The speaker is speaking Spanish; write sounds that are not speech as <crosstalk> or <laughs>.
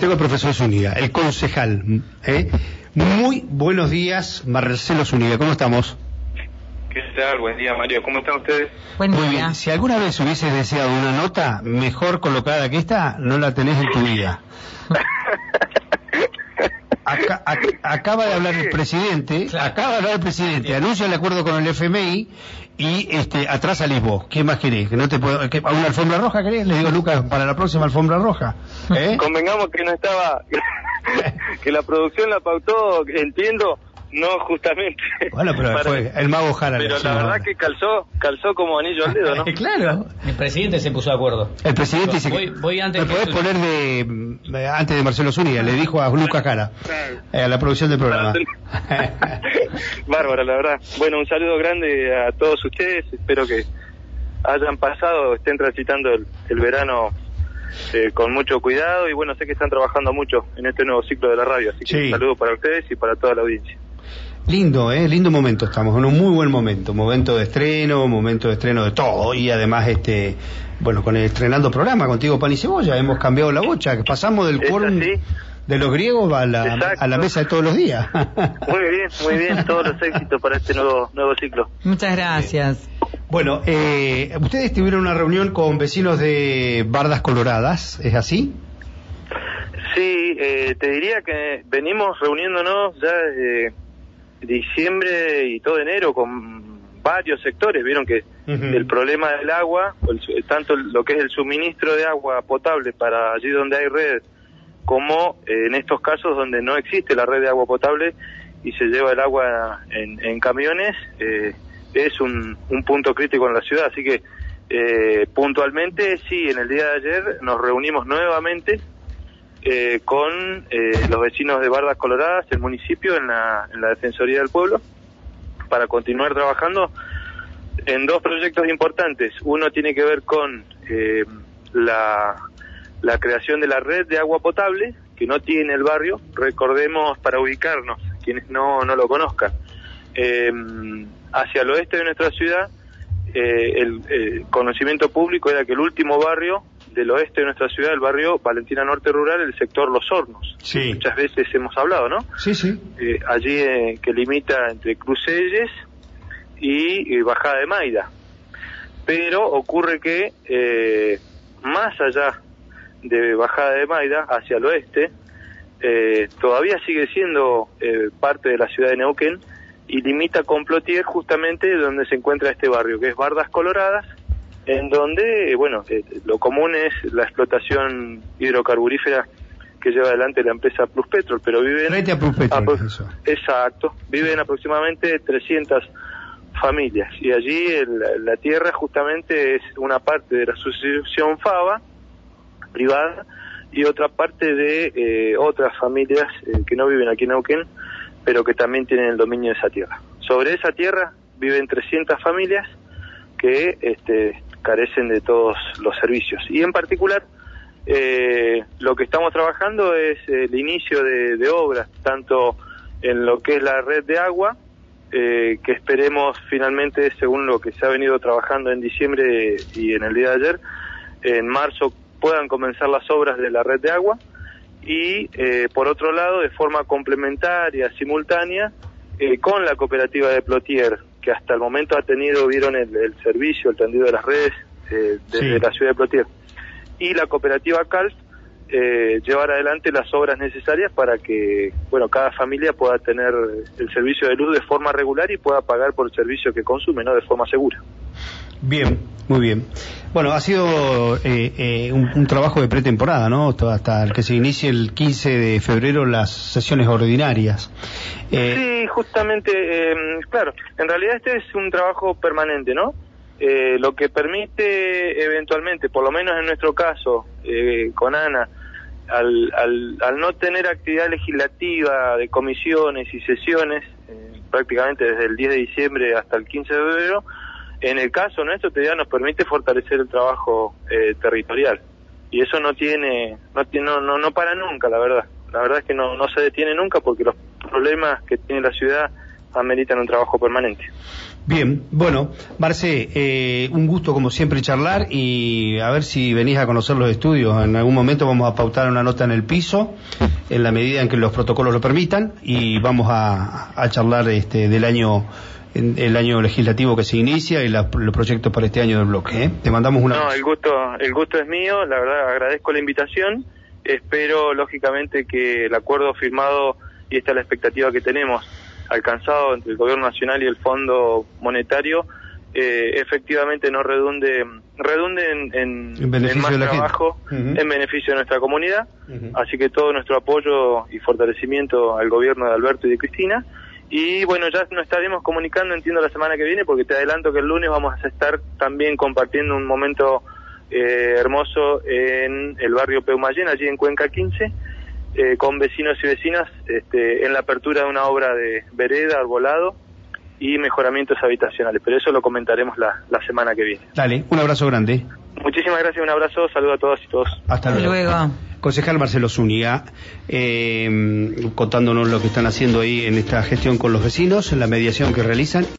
Tengo el profesor Zúñiga, el concejal. ¿eh? Muy buenos días, Marcelo Zúñiga, ¿cómo estamos? ¿Qué tal? Buen día, Mario. ¿Cómo están ustedes? Buen Muy día. bien. Si alguna vez hubieses deseado una nota mejor colocada que esta, no la tenés en tu vida. <laughs> Aca- ac- acaba de hablar el presidente, acaba de hablar el presidente, anuncia el acuerdo con el FMI y este atrás salís vos. ¿Qué más querés? ¿Que no te puedo, ¿A una alfombra roja querés? Le digo, Lucas, para la próxima alfombra roja. ¿Eh? Convengamos que no estaba, <laughs> que la producción la pautó, entiendo, no justamente. Bueno, pero para- fue el mago Jara. le Pero la verdad que calzó, calzó como anillo al dedo, ¿no? <laughs> claro. El presidente se puso de acuerdo. El presidente dice Voy- antes ¿Me que podés tú. poner de, antes de Marcelo Zúñiga? Le dijo a Lucas Jara, eh, a la producción del programa. <laughs> Bárbara, la verdad. Bueno, un saludo grande a todos ustedes. Espero que hayan pasado, estén transitando el, el verano eh, con mucho cuidado y bueno, sé que están trabajando mucho en este nuevo ciclo de la radio. Así que Sí. un saludo para ustedes y para toda la audiencia. Lindo, ¿eh? Lindo momento estamos, en un muy buen momento. Momento de estreno, momento de estreno de todo. Y además, este, bueno, con el estrenando programa contigo, Pan y Cebolla, hemos cambiado la bocha, que pasamos del quórum así. de los griegos a la, Exacto. a la mesa de todos los días. <laughs> Muy bien, muy bien. Todos los éxitos para este nuevo, nuevo ciclo. Muchas gracias. bueno, eh, ustedes tuvieron una reunión con vecinos de Bardas Coloradas, ¿es así? Sí, eh, te diría que venimos reuniéndonos ya desde diciembre y todo enero con varios sectores. Vieron que el problema del agua, el tanto lo que es el suministro de agua potable para allí donde hay red, como eh, en estos casos donde no existe la red de agua potable y se lleva el agua en, en camiones, eh, es un, un punto crítico en la ciudad. Así que eh, puntualmente, sí, en el día de ayer nos reunimos nuevamente eh, con eh, los vecinos de Bardas Coloradas, el municipio, en la, en la Defensoría del Pueblo, para continuar trabajando en dos proyectos importantes. Uno tiene que ver con eh, la, la creación de la red de agua potable, que no tiene el barrio, recordemos para ubicarnos, quienes no, no lo conozcan. Eh, hacia el oeste de nuestra ciudad, eh, el eh, conocimiento público era que el último barrio del oeste de nuestra ciudad, el barrio Valentina Norte Rural, el sector Los Hornos. Sí. Muchas veces hemos hablado, ¿no? Sí, sí. Eh, allí eh, que limita entre Crucelles y, eh, Bajada de Maida. Pero ocurre que eh, más allá de Bajada de Maida, hacia el oeste, eh, todavía sigue siendo eh, parte de la ciudad de Neuquén y limita con Plotier justamente donde se encuentra este barrio, que es Bardas Coloradas, en donde, bueno, eh, lo común es la explotación hidrocarburífera que lleva adelante la empresa Plus Petrol, pero viven... A Plus Petrol, apro- eso. Exacto, viven aproximadamente 300 familias y allí el- la tierra justamente es una parte de la asociación FABA privada y otra parte de eh, otras familias eh, que no viven aquí en Neuquén, pero que también tienen el dominio de esa tierra. Sobre esa tierra viven 300 familias que este, carecen de todos los servicios. Y en particular, eh, lo que estamos trabajando es el inicio de, de obras, tanto en lo que es la red de agua, eh, que esperemos finalmente, según lo que se ha venido trabajando en diciembre y en el día de ayer, en marzo puedan comenzar las obras de la red de agua y eh, por otro lado de forma complementaria, simultánea, eh, con la cooperativa de Plotier, que hasta el momento ha tenido, vieron el, el servicio, el tendido de las redes eh, desde Sí. la ciudad de Plotier, y la cooperativa CALF eh, llevar adelante las obras necesarias para que bueno cada familia pueda tener el servicio de luz de forma regular y pueda pagar por el servicio que consume, ¿no? de forma segura. Bien, muy bien. Bueno, ha sido eh, eh, un, trabajo de pretemporada, ¿no? Hasta el que se inicie el 15 de febrero las sesiones ordinarias. Eh, Sí, justamente, eh, claro, en realidad este es un trabajo permanente, ¿no? Eh, lo que permite eventualmente, por lo menos en nuestro caso, eh, con Ana, al, al, al no tener actividad legislativa de comisiones y sesiones, prácticamente desde el 10 de diciembre hasta el 15 de febrero, en el caso nuestro todavía nos permite fortalecer el trabajo eh, territorial. Y eso no tiene, no, tiene no, no, no para nunca, la verdad. La verdad es que no, no se detiene nunca porque los problemas que tiene la ciudad ameritan un trabajo permanente. Bien, bueno, Marce, eh, un gusto como siempre charlar y a ver si venís a conocer los estudios. En algún momento vamos a pautar una nota en el piso, en la medida en que los protocolos lo permitan, y vamos a, charlar este, del año el año legislativo que se inicia y los proyectos para este año del bloque. ¿eh? Te mandamos una. No, el gusto, el gusto es mío. La verdad agradezco la invitación. Espero lógicamente que el acuerdo firmado y esta es la expectativa que tenemos alcanzado entre el gobierno nacional y el Fondo Monetario eh, efectivamente no redunde redunde en, en, más trabajo en beneficio de nuestra comunidad. Así que todo nuestro apoyo y fortalecimiento al gobierno de Alberto y de Cristina. Y bueno ya nos estaremos comunicando entiendo la semana que viene porque te adelanto que el lunes vamos a estar también compartiendo un momento eh, hermoso en el barrio Peumayén allí en Cuenca 15 eh, con vecinos y vecinas este, en la apertura de una obra de vereda, arbolado y mejoramientos habitacionales. Pero eso lo comentaremos la, la semana que viene. Dale, un abrazo grande. Muchísimas gracias, un abrazo, saludo a todas y todos. Hasta luego. Concejal Marcelo Zúñiga, eh, contándonos lo que están haciendo ahí en esta gestión con los vecinos, en la mediación que realizan.